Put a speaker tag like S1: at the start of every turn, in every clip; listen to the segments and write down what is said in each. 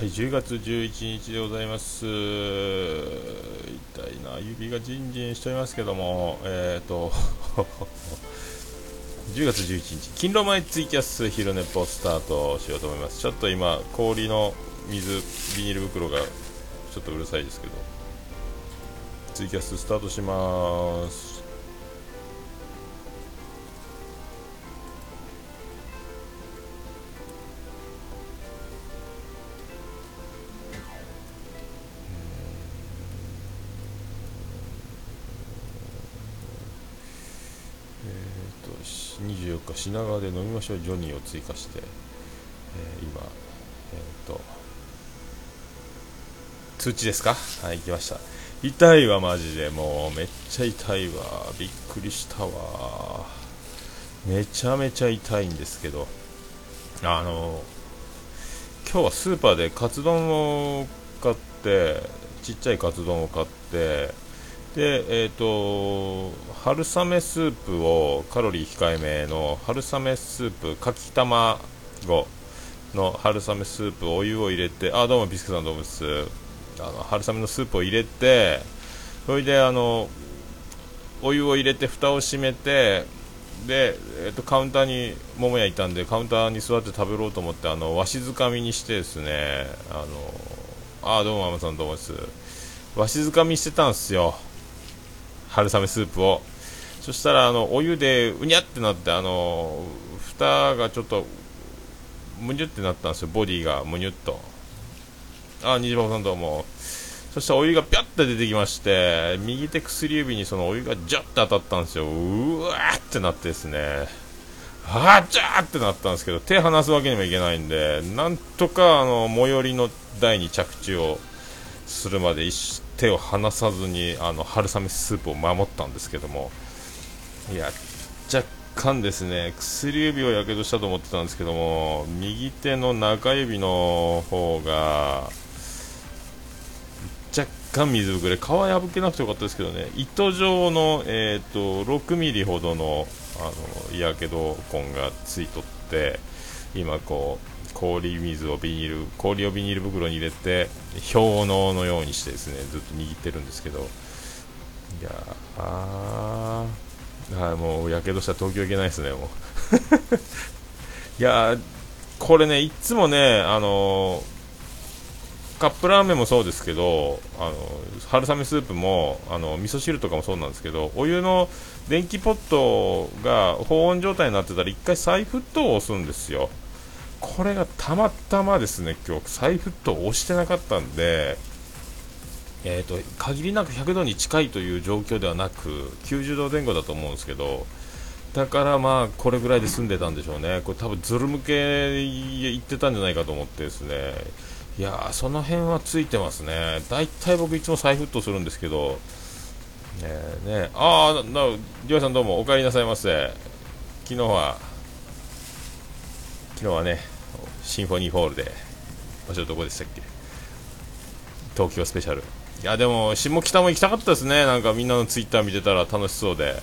S1: はい、10月11日でございます。痛いな、指がジンジンしておりますけども、えっ、ー、と、10月11日、勤労前ツイキャス昼寝ぽスタートしようと思います。ちょっと今、氷の水、ビニール袋がちょっとうるさいですけど、ツイキャススタートします。し24日品川で飲みましょうジョニーを追加して、えー今、えー、と通知ですか？はい行きました。痛いわマジで。もうめっちゃ痛いわ。びっくりしたわ。めちゃめちゃ痛いんですけど。あの今日はスーパーでカツ丼を買ってちっちゃいカツ丼を買ってでえっ、と春雨スープをカロリー控えめの春雨スープかき卵の春雨スープお湯を入れてあどうもビスケさんどうもです。あの春雨のスープを入れてそれであのお湯を入れて蓋を閉めてで、えっとカウンターに桃屋いたんでカウンターに座って食べろうと思ってあのわしづかみにしてですねあのあどうもママさんどうもです。わしづかみしてたんですよ。春雨スープを。そしたらあのお湯でうにゃってなってあの蓋がちょっとむにゅってなったんですよ。ボディがむにゅっと。あ虹パパさんどうも。そしたらお湯がピャッて出てきまして右手薬指にそのお湯がジャッて当たったんですよ。うわーってなってですね。あージャーってなったんですけど手離すわけにもいけないんでなんとかあの最寄りの台に着地をするまで一手を離さずにあの春雨スープを守ったんですけども。いや若干ですね薬指をやけどしたと思ってたんですけども右手の中指の方が若干水ぶくれ皮破けなくてよかったですけどね。糸状の、えー、と6ミリほどのあのやけど痕がついとって今こう氷水をビニール氷をビニール袋に入れて氷ののようにしてですねずっと握ってるんですけど。いやあー。はいもうやけどしたら東京行けないですねもう。いやこれねいつもねあのカップラーメンもそうですけどあの春雨スープもあの味噌汁とかもそうなんですけどお湯の電気ポットが保温状態になってたら1回再沸騰を押すんですよ。これがたまたまですね今日再沸騰押してなかったんでえーと限りなく100度に近いという状況ではなく90度前後だと思うんですけどだからまあこれぐらいで済んでたんでしょうね。これ多分ズル向け行ってたんじゃないかと思ってですね。いやーその辺はついてますね。大体僕いつも再沸騰するんですけどねえねああなりょうさんどうもお帰りなさいませ。昨日は昨日はねシンフォニーホールで場所どこでしたっけ？東京スペシャル。いやでも下北も行きたかったですね。なんかみんなのツイッター見てたら楽しそうで、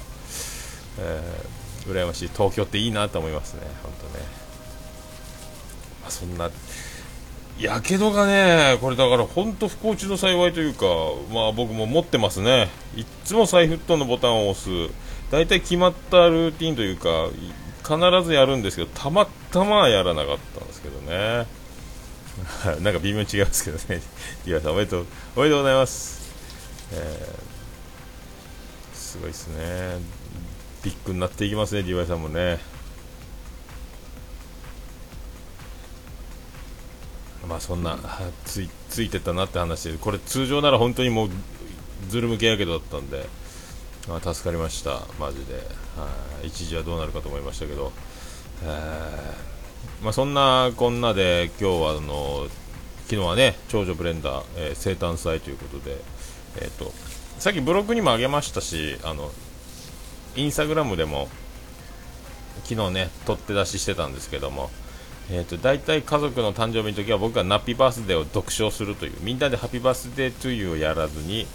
S1: えー、羨ましい。東京っていいなと思いますね。本当ね。まあそんなやけどがね、これだから本当不幸中の幸いというか、まあ僕も持ってますね、いつも再沸騰のボタンを押す、大体決まったルーティンというか、必ずやるんですけど、たまたまやらなかったんですけどね、なんか微妙に違いますけどね、岩さんおめでとう、おめでとうございます。えー、すごいですね、ビッグになっていきますね、DY さんもね。まあそんなついついてたなって話でこれ通常なら本当にもうズル向けやけどだったんで、まあ、助かりました。マジで。はい。一時はどうなるかと思いましたけど、えーまあ、そんなこんなで今日はあの昨日はね長女ブレンダー、えー生誕祭ということで、えー、とさっきブログにもあげましたしあのインスタグラムでも昨日ね取って出ししてたんですけどもえー、と大体家族の誕生日の時は僕がハッピーバースデーを独唱するというみんなで Happy Birthday to You をやらずに、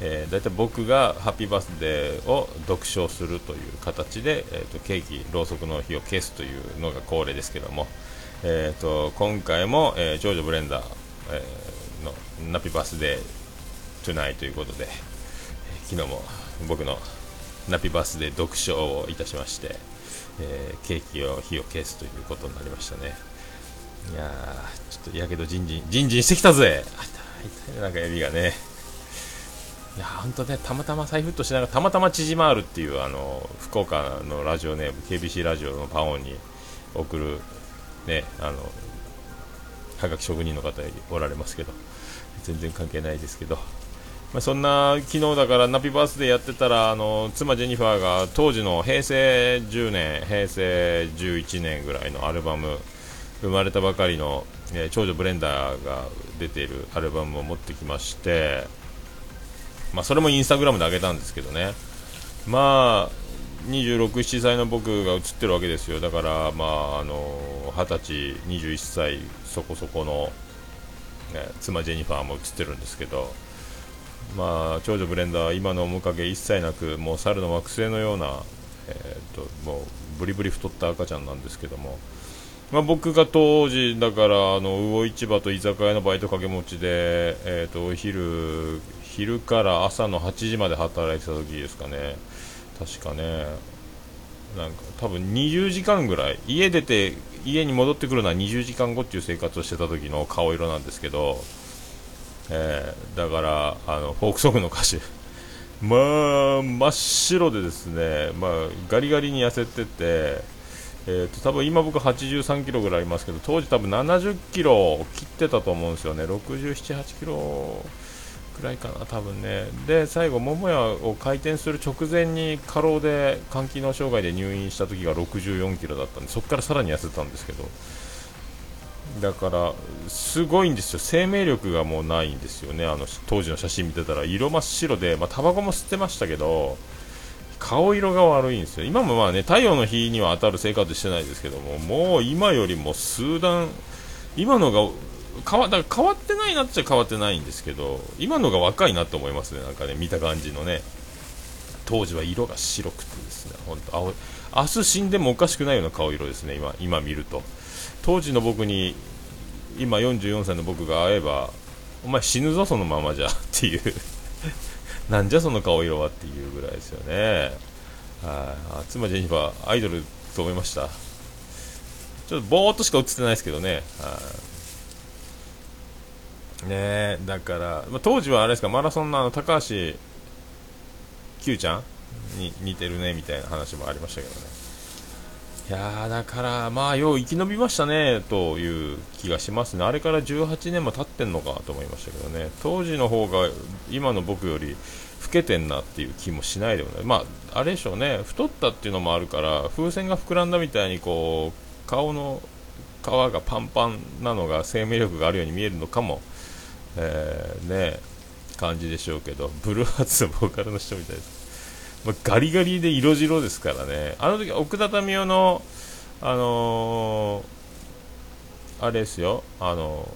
S1: えー、大体僕がハッピーバースデーを独唱するという形で、えー、とケーキろうそくの火を消すというのが恒例ですけども、えー、と今回も、えー、長女ブレンダーえー、の Happy Birthday tonight ということで、昨日も僕のナピバースデー読書をいたしまして、えー、ケーキを火を消すということになりましたね。いやーちょっとやけどじんじんじんじんしてきたぜ。痛いなんか指がね。いや本当ねたまたま再沸騰しながらたまたま縮まるっていうあの福岡のラジオネーム KBC ラジオのパオンに送るねあのはがき職人の方おられますけど全然関係ないですけどまあ、そんな昨日だからナピバースでやってたらあの妻ジェニファーが当時の平成10年平成11年ぐらいのアルバム生まれたばかりの、え、長女ブレンダーが出ているアルバムを持ってきまして、まあ、それもインスタグラムで上げたんですけどね。まあ26、7歳の僕が映ってるわけですよ。だからまああの20歳21歳そこそこの、ね、妻ジェニファーも映ってるんですけど。まあ、長女ブレンダーは今の面影一切なくもう猿の惑星のような、えーと、もうブリブリ太った赤ちゃんなんですけども、まあ、僕が当時だからあの魚市場と居酒屋のバイト掛け持ちで、えーと、お昼昼から朝の8時まで働いてた時ですかね。確かね。なんか多分20時間ぐらい。家出て家に戻ってくるのは20時間後っていう生活をしてた時の顔色なんですけど。えー、だからあのフォークソングの歌手 まあ真っ白でですね、まあ、ガリガリに痩せてて、えーと、多分今僕83キロぐらいありますけど当時多分70キロ切ってたと思うんですよね。67、8キロくらいかな多分ね。で最後桃屋を開店する直前に過労で肝機能障害で入院した時が64キロだったんでそこからさらに痩せたんですけど。だからすごいんですよ。生命力がもうないんですよね。あの当時の写真見てたら。色真っ白でまあタバコも吸ってましたけど顔色が悪いんですよ。今もまあね太陽の日には当たる生活してないですけどももう今よりも数段今のが変わだから変わってないなっちゃ変わってないんですけど今のが若いなと思いますね。なんかね見た感じのね。当時は色が白くてですね。本当青明日死んでもおかしくないような顔色ですね今今見ると。当時の僕に今44歳の僕が会えばお前死ぬぞそのままじゃっていう。なんじゃその顔色はっていうぐらいですよね。はい。妻ジェニファーアイドルと思いました。ちょっとぼーっとしか映ってないですけどね。ね。だから、まあ、当時はあれですかマラソンのあの高橋 Q ちゃん？に似てるねみたいな話もありましたけどね。いやだから、まあ、よう生き延びましたねという気がしますね、あれから18年も経ってんのかと思いましたけどね、当時の方が今の僕より老けてんなっていう気もしないでもない、まあ、あれでしょうね、太ったっていうのもあるから、風船が膨らんだみたいにこう顔の皮がパンパンなのが生命力があるように見えるのかも、えー、ね、感じでしょうけど、ブルーハーツのボーカルの人みたいです。まあ、ガリガリで色白ですからね、あの時奥田民生の、あのー、あれですよ、あの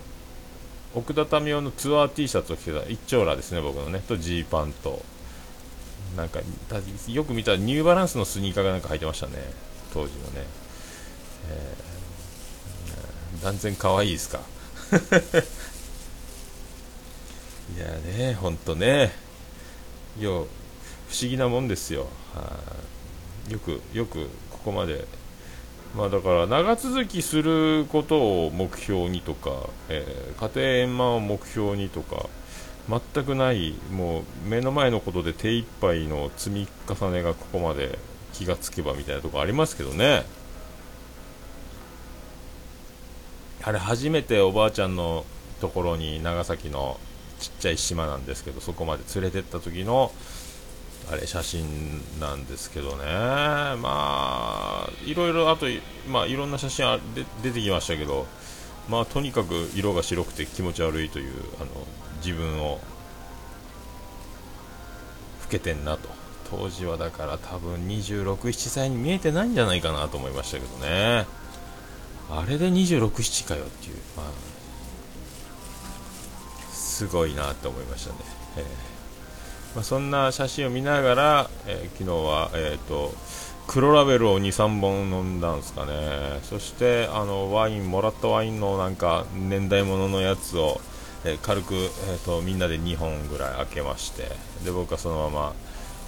S1: ー、奥田民生のツアー T シャツを着てた一丁羅ですね、僕のね、とジーパンと、なんかよく見たらニューバランスのスニーカーがなんか履いてましたね、当時のね。えー、断然可愛いですか。いやね、ほんとね。よ不思議なもんですよ、はあ、よくよくここまで、まあ、だから長続きすることを目標にとか、えー、家庭円満を目標にとか全くないもう目の前のことで手一杯の積み重ねがここまで気がつけばみたいなとこありますけどね。あれ初めておばあちゃんのところに長崎のちっちゃい島なんですけどそこまで連れてった時のあれ写真なんですけどね、まあ、いろいろあと、まあ、いろんな写真あで出てきましたけど、まあ、とにかく色が白くて気持ち悪いというあの自分を老けてんなと。当時はだから多分26、7歳に見えてないんじゃないかなと思いましたけどね。あれで26、7かよっていう、まあ、すごいなと思いましたね。えーまあ、そんな写真を見ながら、えー、昨日は、えーと、黒ラベルを2、3本飲んだんですかね、そしてあのワインもらったワインのなんか年代物のやつをえー、軽く、えーと、みんなで2本ぐらい開けまして。で僕はそのまま、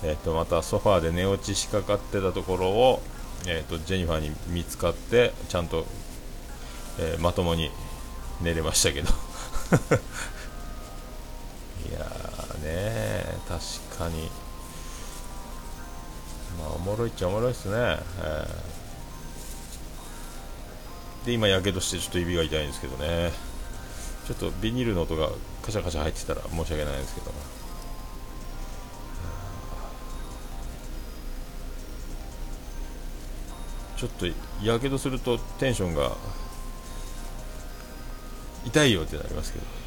S1: えーと、またソファーで寝落ちしかかってたところを、えーと、ジェニファーに見つかってちゃんと、えまともに寝れましたけど。いやね確かに。まあおもろいっちゃおもろいっすね、えー、で今やけどしてちょっと指が痛いんですけどね。ちょっとビニールの音がカシャカシャ入ってたら申し訳ないんですけど。ちょっとやけどするとテンションが痛いよってなりますけど。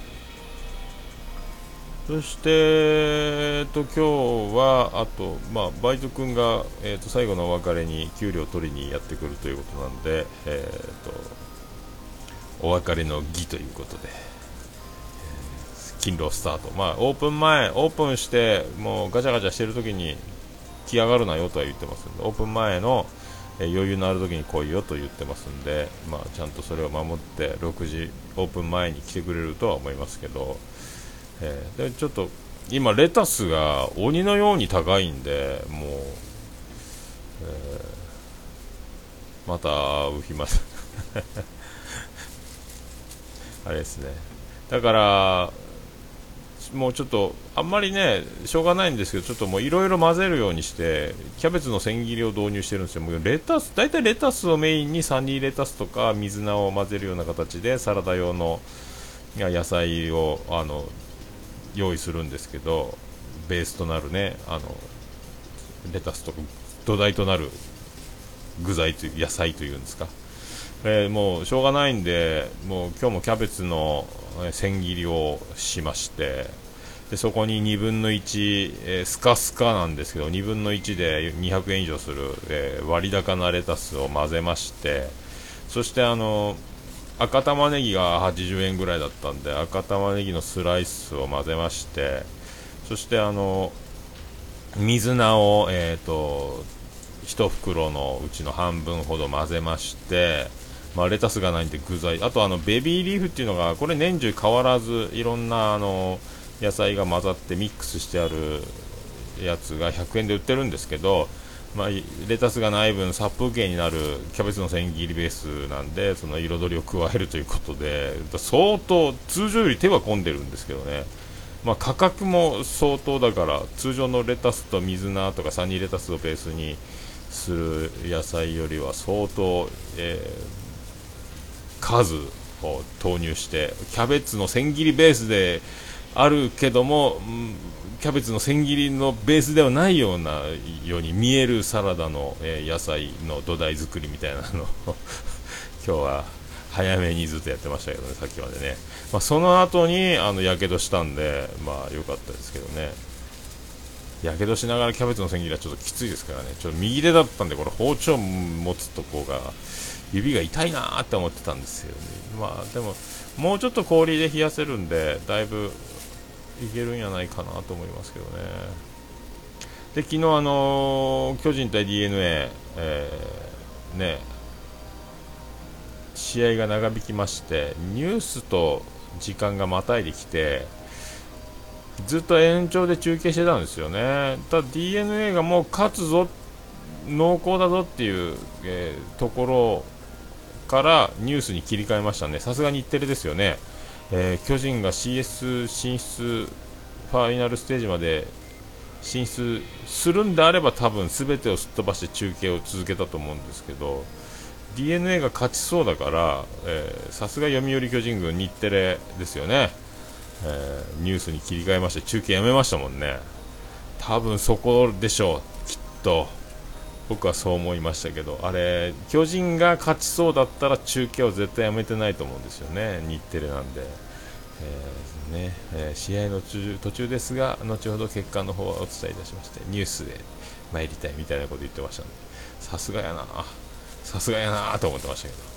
S1: そして、えっと、今日はあと、まあ、バイト君が、えっと、最後のお別れに給料を取りにやってくるということなんで、えっと、お別れの儀ということで、勤労スタート、まあ、オープン前、オープンしてもうガチャガチャしてる時に来上がるなよとは言ってますんでオープン前の、えー、余裕のある時に来いよと言ってますんで、まあ、ちゃんとそれを守って6時オープン前に来てくれるとは思いますけど。えー、でちょっと今レタスが鬼のように高いんでもう、えー、また浮きます あれですね。だからもうちょっとあんまりねしょうがないんですけどちょっともういろいろ混ぜるようにしてキャベツの千切りを導入してるんですよ。もうレタス大体レタスをメインにサニーレタスとか水菜を混ぜるような形でサラダ用の野菜をあの用意するんですけどベースとなるねあのレタスとか土台となる具材という野菜というんですか、えー、もうしょうがないんでもう今日もキャベツの千切りをしましてでそこに2分の1、えー、スカスカなんですけど2分の1で200円以上する、えー、割高なレタスを混ぜましてそしてあの赤玉ねぎが80円ぐらいだったんで赤玉ねぎのスライスを混ぜましてそしてあの水菜を、えーと、1袋のうちの半分ほど混ぜまして、まあ、レタスがないんで具材。あとあのベビーリーフっていうのがこれ年中変わらずいろんなあの野菜が混ざってミックスしてあるやつが100円で売ってるんですけどまあ、レタスがない分殺風景になるキャベツの千切りベースなんでその彩りを加えるということで相当通常より手は込んでるんですけどね、まあ、価格も相当だから通常のレタスと水菜とかサニーレタスをベースにする野菜よりは相当、えー、数を投入してキャベツの千切りベースであるけども、キャベツの千切りのベースではないようなように見えるサラダの、えー、野菜の土台作りみたいなのを 今日は早めにずっとやってましたけどね、さっきまでね、まあ、その後にあのやけどしたんで、まあ良かったですけどね、やけどしながらキャベツの千切りはちょっときついですからね、ちょっと右手だったんで、これ包丁持つとこが指が痛いなーって思ってたんですよね、まあでも、もうちょっと氷で冷やせるんで、だいぶいけるんじゃないかなと思いますけどね。で昨日、あのー、巨人対 d n a えー、ね、試合が長引きましてニュースと時間がまたいできてずっと延長で中継してたんですよね。ただ d n a がもう勝つぞ濃厚だぞっていう、えー、ところからニュースに切り替えましたね。さすが日テレですよね。えー、巨人が CS 進出ファイナルステージまで進出するんであれば多分全てをすっ飛ばして中継を続けたと思うんですけど d n a が勝ちそうだからさすが読売巨人軍日テレですよね、えー、ニュースに切り替えまして中継やめましたもんね。多分そこでしょうきっと。僕はそう思いましたけどあれ巨人が勝ちそうだったら中継を絶対やめてないと思うんですよね。日テレなんで、えー、ねえー、試合の途中ですが後ほど結果の方はお伝えいたしましてニュースで参りたいみたいなこと言ってましたんで。さすがやな。さすがやなと思ってましたけど。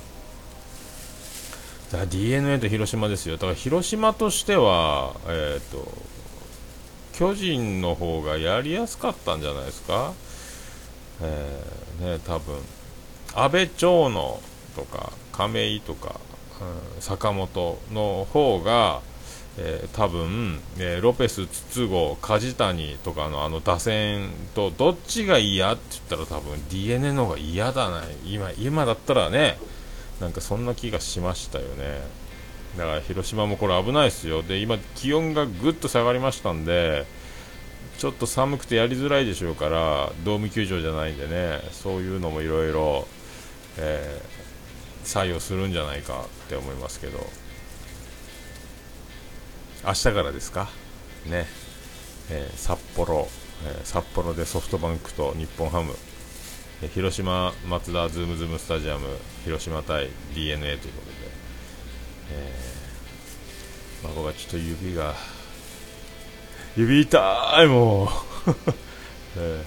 S1: だから d n a と広島ですよ。だから広島としてはえっ、ー、と巨人の方がやりやすかったんじゃないですか。えー、ね、多分。安倍長野とか亀井とか、うん、坂本の方が、えー、多分、えー、ロペス、筒香、梶谷とかのあの打線とどっちが嫌って言ったら多分 d n a の方が嫌だな今今だったらねなんかそんな気がしましたよね。だから広島もこれ危ないですよ。で今気温がぐっと下がりましたんでちょっと寒くてやりづらいでしょうからドーム球場じゃないんでねそういうのもいろいろ作用するんじゃないかって思いますけど。明日からですか？ね、えー、札幌、えー、札幌でソフトバンクと日本ハム、え、広島マツダズームズームスタジアム広島対 d n a ということで、えー、孫がちょっと指が指痛いもう、え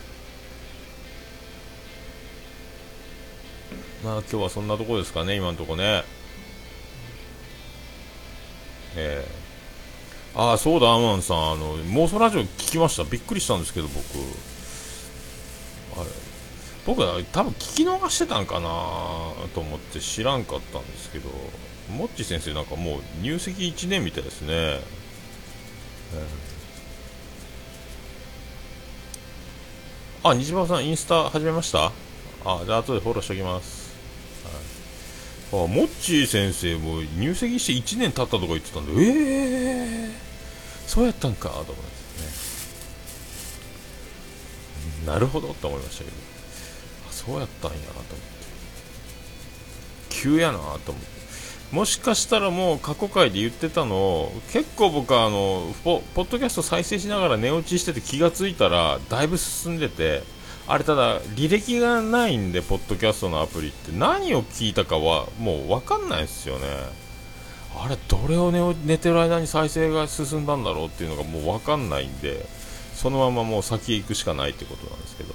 S1: ー、まあ今日はそんなとこですかね今のとこね。えーああそうだアマンさんあの妄想ラジオ聞きました。びっくりしたんですけど僕。あれ。僕は多分聞き逃してたんかなと思って知らんかったんですけど。モッチ先生なんかもう入籍1年みたいですね、えー、あ西島さんインスタ始めました？あじゃあ後でフォローしておきます。はい。あモッチー先生も入籍して1年経ったとか言ってたんで。ええー、そうやったんかと思いますね。なるほどと思いましたけど。あそうやったんやなと思って。急やなと思って。もしかしたらもう過去回で言ってたのを結構僕はあのポッドキャスト再生しながら寝落ちしてて気がついたらだいぶ進んでてあれただ履歴がないんでポッドキャストのアプリって。何を聞いたかはもう分かんないですよね。あれどれを寝寝てる間に再生が進んだんだろうっていうのがもう分かんないんでそのままもう先へ行くしかないってことなんですけど。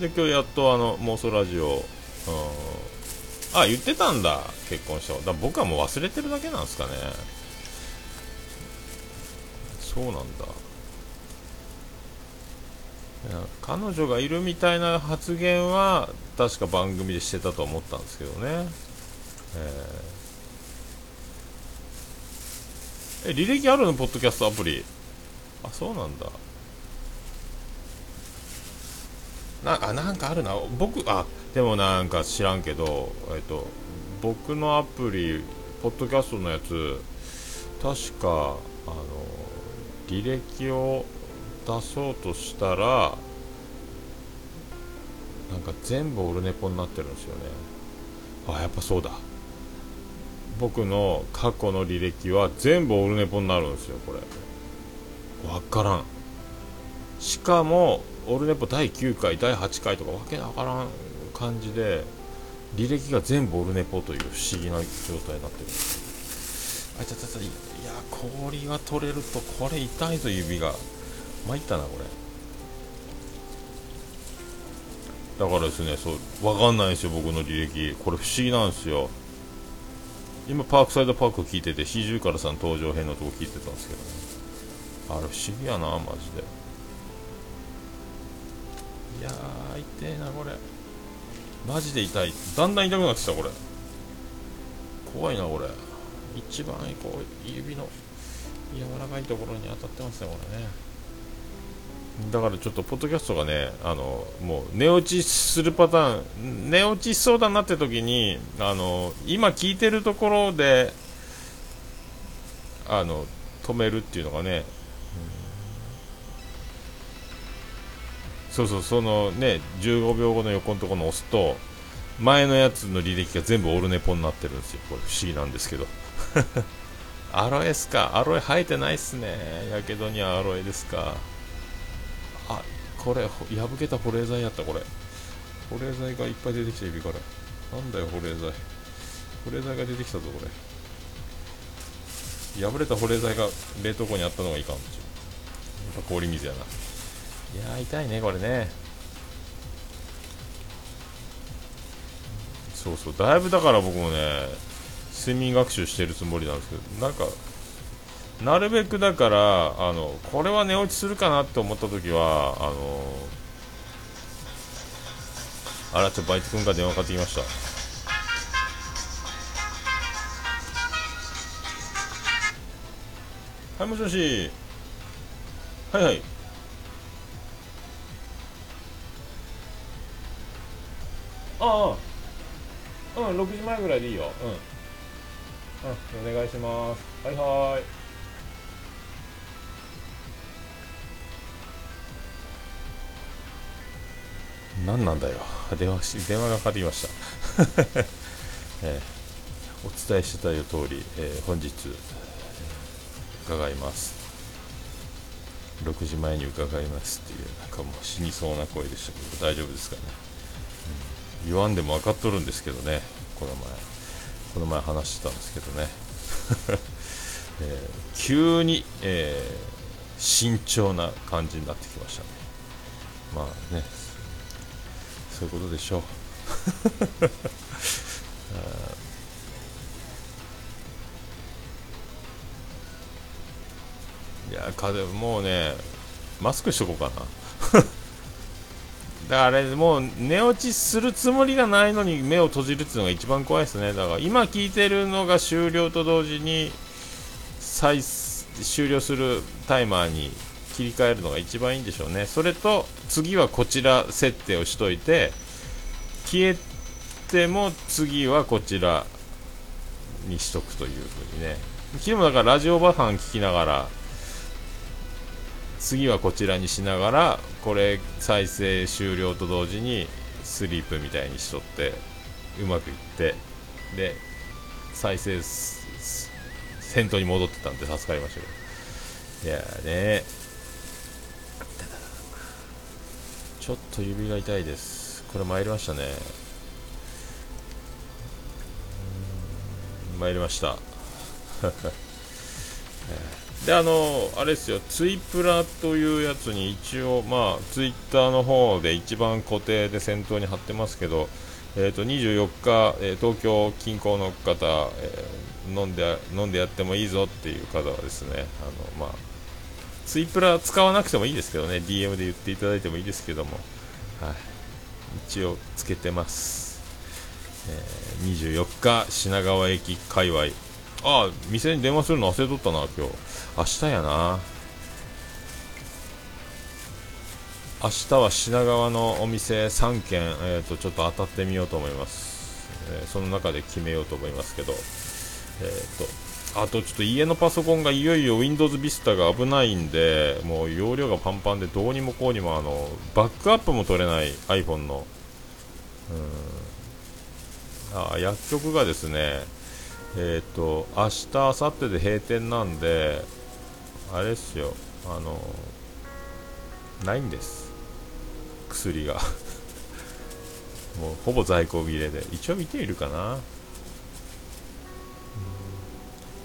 S1: で今日やっとあの妄想ラジオ、うん、あ言ってたんだ。結婚しただ僕はもう忘れてるだけなんですかね。そうなんだ。彼女がいるみたいな発言は確か番組でしてたと思ったんですけどね、えー、え履歴あるの？ポッドキャストアプリ。あそうなんだ。なあなんかあるな。僕あでもなんか知らんけどえっと僕のアプリポッドキャストのやつ確かあの履歴を出そうとしたらなんか全部オルネポになってるんですよね。あやっぱそうだ。僕の過去の履歴は全部オルネポになるんですよこれ。分からん。しかもオルネポ第9回第8回とかわけわからん感じで履歴が全部オルネポという不思議な状態になってる。あいたたたいや氷が取れるとこれ痛いぞ指が。参ったなこれ。だからですねそう分かんないんですよ僕の履歴。これ不思議なんですよ。今パークサイドパーク聞いてて四十からさん登場編のとこ聞いてたんですけどね。あれ不思議やなマジで。いやー痛えなこれ。マジで痛い。だんだん痛くなってきたこれ。怖いなこれ。一番こう指の柔らかいところに当たってますねこれね。だからちょっとポッドキャストがねあのもう寝落ちするパターン寝落ちしそうだなって時にあの今聞いてるところであの止めるっていうのがね、そうそうそのね15秒後の横のところの押すと前のやつの履歴が全部オルネポになってるんですよ。これ不思議なんですけど。アロエすか。アロエ生えてないっすね。やけどにはアロエですか。あこれ破けた保冷剤やったこれ。保冷剤がいっぱい出てきた指から。なんだよ保冷剤。保冷剤が出てきたぞこれ。破れた保冷剤が冷凍庫にあったのがいかんですよやっぱ氷水やな。いや痛いねこれね。そうそうだいぶだから僕もね睡眠学習してるつもりなんですけどなんかなるべくだからあのこれは寝落ちするかなって思った時はあのあらちょっとバイト君が電話かかってきました。はいもしもし。はいはい。ああうん6時前ぐらいでいいよ。うん、うん、お願いします。はいはい。何なんだよ。電話し電話がかかってきました、えー、お伝えしてたよ通り、えー、本日伺います。6時前に伺いますっていうなんかもう死にそうな声でしたけど大丈夫ですかね。言わんでも分かっとるんですけどね。この前。この前話してたんですけどね、えー、急に、えー、慎重な感じになってきましたね。まあね。そういうことでしょう。いや風もうねマスクしとこうかな。だからあれ、もう寝落ちするつもりがないのに目を閉じるっていうのが一番怖いですね。だから今聞いてるのが終了と同時に再終了するタイマーに切り替えるのが一番いいんでしょうね。それと次はこちら設定をしといて消えても次はこちらにしとくというふうにね。昨日もだからラジオバファン聞きながら次はこちらにしながらこれ再生終了と同時にスリープみたいにしとってうまくいってで再生先頭に戻ってたんで助かりましたけど。いやーね。ちょっと指が痛いです。これ参りましたね。参りました、え ーであのあれですよツイプラというやつに一応まあツイッターの方で一番固定で先頭に貼ってますけどえーと、24日、えー、東京近郊の方、えー、飲んで飲んでやってもいいぞっていう方はですねあの、まあ、ツイプラ使わなくてもいいですけどね DM で言っていただいてもいいですけども、はい、一応つけてます、えー、24日品川駅界隈。ああ店に電話するの忘れとったな今日。明日やな。明日は品川のお店3軒、えーと、ちょっと当たってみようと思います、えー、その中で決めようと思いますけど、えーと、あとちょっと家のパソコンがいよいよ Windows Vista が危ないんでもう容量がパンパンでどうにもこうにもあのバックアップも取れない iPhone の。うん。あ薬局がですねえっ、ー、と明日明後日で閉店なんであれっすよ。あのないんです。薬が。もうほぼ在庫切れで。一応見ているかな。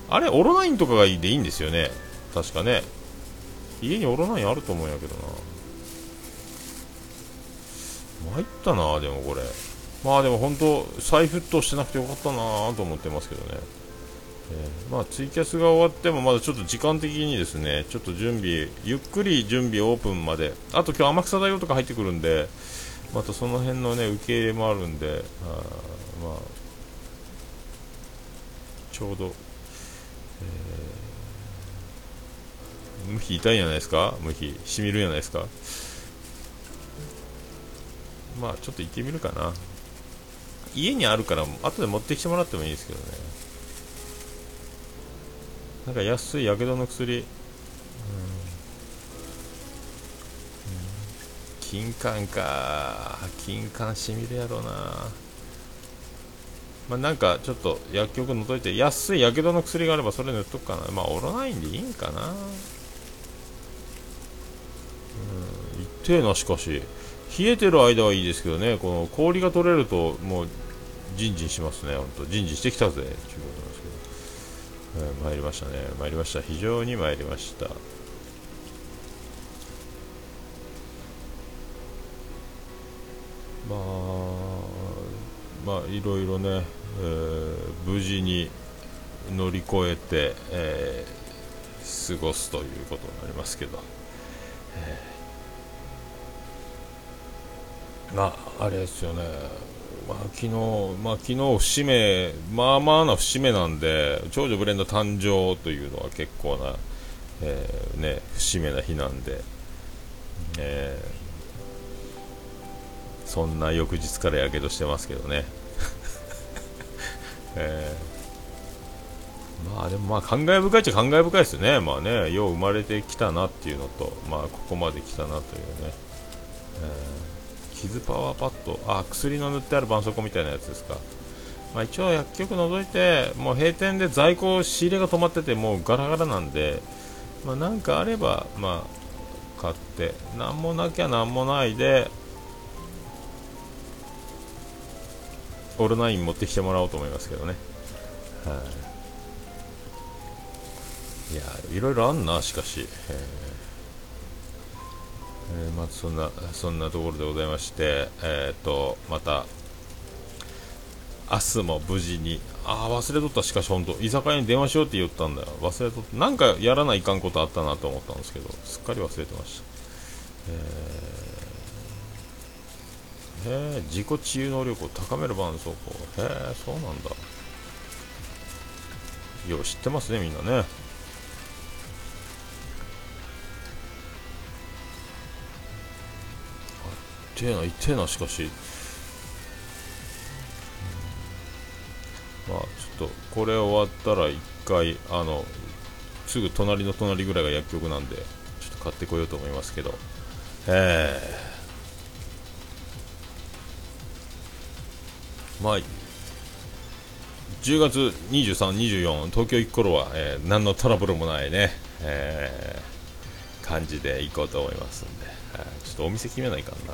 S1: あれオロナインとかがいいでいいんですよね。確かね。家にオロナインあると思うんやけどな。参ったなでもこれ。まあでも本当再沸騰してなくてよかったなと思ってますけどね。えー、まあ、ツイキャスが終わってもまだちょっと時間的にですねちょっと準備ゆっくり準備オープンまで。あと今日天草大王とか入ってくるんでまたその辺のね受け入れもあるんであまあちょうど、えー、無比痛いんじゃないですか？無比しみるんじゃないですか？まあちょっと行ってみるかな。家にあるから後で持ってきてもらってもいいですけどね。なんか安いやけどの薬、うん、金柑か。金柑しみるやろうな。まあ、なんかちょっと薬局のぞいて安いやけどの薬があればそれ塗っとくかな。まあオロナインでいいんかな。うん。一定なしかし。冷えてる間はいいですけどねこの氷が取れるともうジンジンしますね本当ジンジンしてきたぜということえー、参りましたね。参りました。非常に参りました。まあまあいろいろね、えー、無事に乗り越えて、えー、過ごすということになりますけど、えー、まああれですよねまあ、昨日、まあ、昨日節目、まあまあな節目なんで、長女ブレンド誕生というのは結構な、えー、ね、節目な日なんで、えー、そんな翌日からやけどしてますけどね。えー、まあでもまあ感慨深いっちゃ感慨深いですよね。まあね、よう生まれてきたなっていうのと、まあここまで来たなというね。えー、傷パワーパッド、あ、薬の塗ってある絆創膏みたいなやつですか。まあ、一応薬局除いて、もう閉店で在庫仕入れが止まってて、もうガラガラなんで、まあ、なんかあれば、まあ、買って、なんもなきゃなんもないで、オールナイン持ってきてもらおうと思いますけどね。はい、いや、いろいろあんな、しかし。えー、えー、まずそんな、そんなところでございまして、えっ、ー、と、また、明日も無事に、ああ、忘れとった、しかし本当、居酒屋に電話しようって言ったんだよ。忘れとった。なんかやらないかんことあったなと思ったんですけど、すっかり忘れてました。えー、へえ、自己治癒能力を高める絆創膏。へえ、そうなんだ。よう知ってますね、みんなね。あってえな、痛えな、しかし。まあ、ちょっとこれ終わったら1回あのすぐ隣の隣ぐらいが薬局なんでちょっと買ってこようと思いますけど。えー、まあ10月23、24東京行く頃は、えー、何のトラブルもないね、えー、感じで行こうと思いますんで、えー、ちょっとお店決めないかな。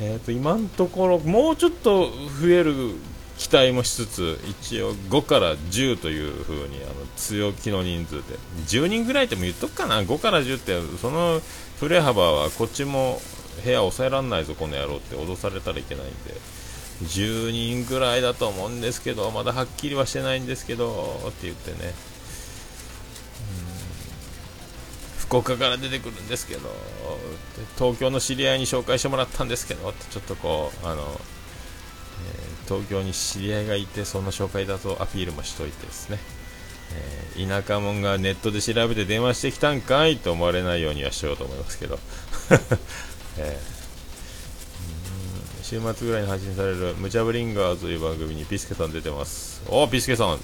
S1: えーと今のところもうちょっと増える期待もしつつ一応5から10という風にあの強気の人数で。10人ぐらいっても言っとくかな。5から10ってその振れ幅はこっちも部屋抑えられないぞこの野郎って脅されたらいけないんで。10人ぐらいだと思うんですけどまだはっきりはしてないんですけどって言ってね。福岡から出てくるんですけど東京の知り合いに紹介してもらったんですけどちょっとこうあの東京に知り合いがいてその紹介だとアピールもしといてですね、えー、田舎者がネットで調べて電話してきたんかいと思われないようにはしようと思いますけど、えー、週末ぐらいに配信される「ムチャブリンガーズ」という番組にピスケさん出てます。おおピスケさん。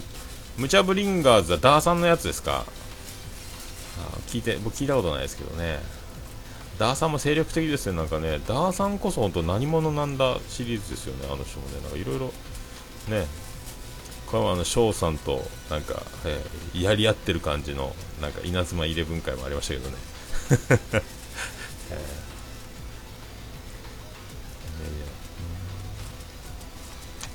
S1: ムチャブリンガーズはダーさんのやつですか？聞いて僕聞いたことないですけどね。ダーさんも精力的ですね、なんかね、ダーさんこそ本当何者なんだシリーズですよね、あの人もね、なんかいろいろね、これはあの翔さんとなんか、えー、やり合ってる感じのなんか稲妻イレブン会もありましたけどね。えー。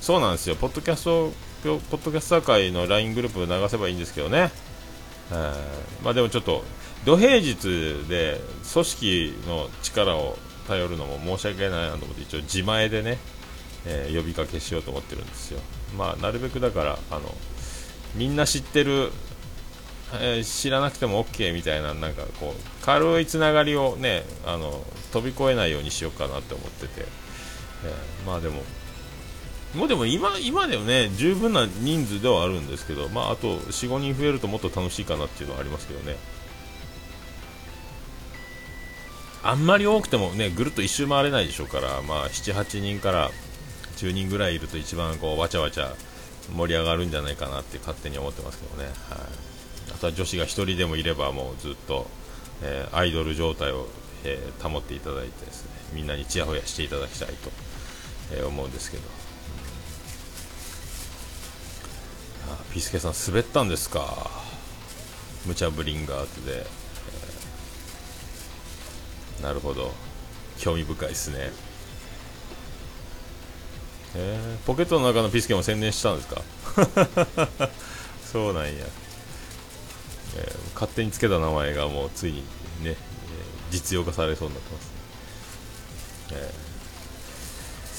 S1: そうなんですよ、ポッドキャスト、ポッドキャスター界の LINE グループ流せばいいんですけどね、まあでもちょっと土平日で組織の力を頼るのも申し訳ないなと思って一応自前でね、えー、呼びかけしようと思ってるんですよ。まあなるべくだからあのみんな知ってる、えー、知らなくても OK みたいななんかこう軽いつながりをねあの飛び越えないようにしようかなって思ってて、えー、まあでももうでも今今でもね。十分な人数ではあるんですけど、まあ、あと4、5人増えるともっと楽しいかなっていうのはありますけどね。あんまり多くてもねぐるっと一周回れないでしょうから、まあ、7、8人から10人ぐらいいると一番こうわちゃわちゃ盛り上がるんじゃないかなって勝手に思ってますけどね、はい、あとは女子が1人でもいればもうずっと、えー、アイドル状態を、えー、保っていただいてですね。みんなにちやほやしていただきたいと、えー、思うんですけど、ピースケさん滑ったんですか？ムチャブリンガーズで。なるほど。興味深いですね。えー、ポケットの中のピスケも宣伝したんですか？そうなんや、えー、勝手につけた名前がもうついにね、え、実用化されそうになってます、えー、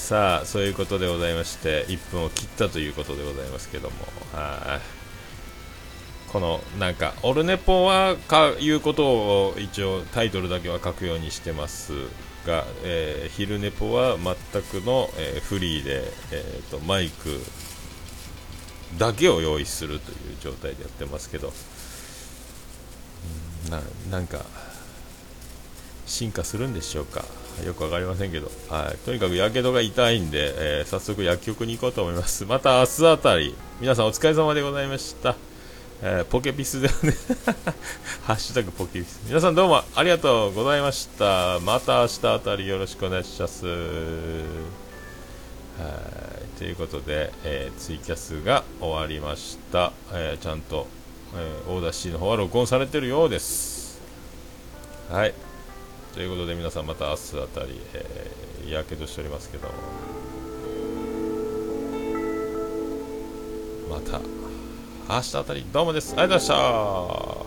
S1: さあそういうことでございまして1分を切ったということでございますけども。はい。このなんかオルネポはかいうことを一応タイトルだけは書くようにしてますが、えー、昼ネポは全くの、えー、フリーで、えーと、マイクだけを用意するという状態でやってますけど。ななんか進化するんでしょうか。よく分かりませんけど、はい、とにかくやけどが痛いんで、えー、早速薬局に行こうと思います また明日あたり皆さんお疲れ様でございましたえー、ポケピスでね ハッシュタグポケピス。皆さんどうもありがとうございました。また明日あたりよろしくお願いします。はい。ということで、えー、ツイキャスが終わりました。えー、ちゃんと、えー、オーダー C の方は録音されてるようです。はい。ということで皆さんまた明日あたり、えー、やけどしておりますけど。また明日あたりどうもです。ありがとうございました。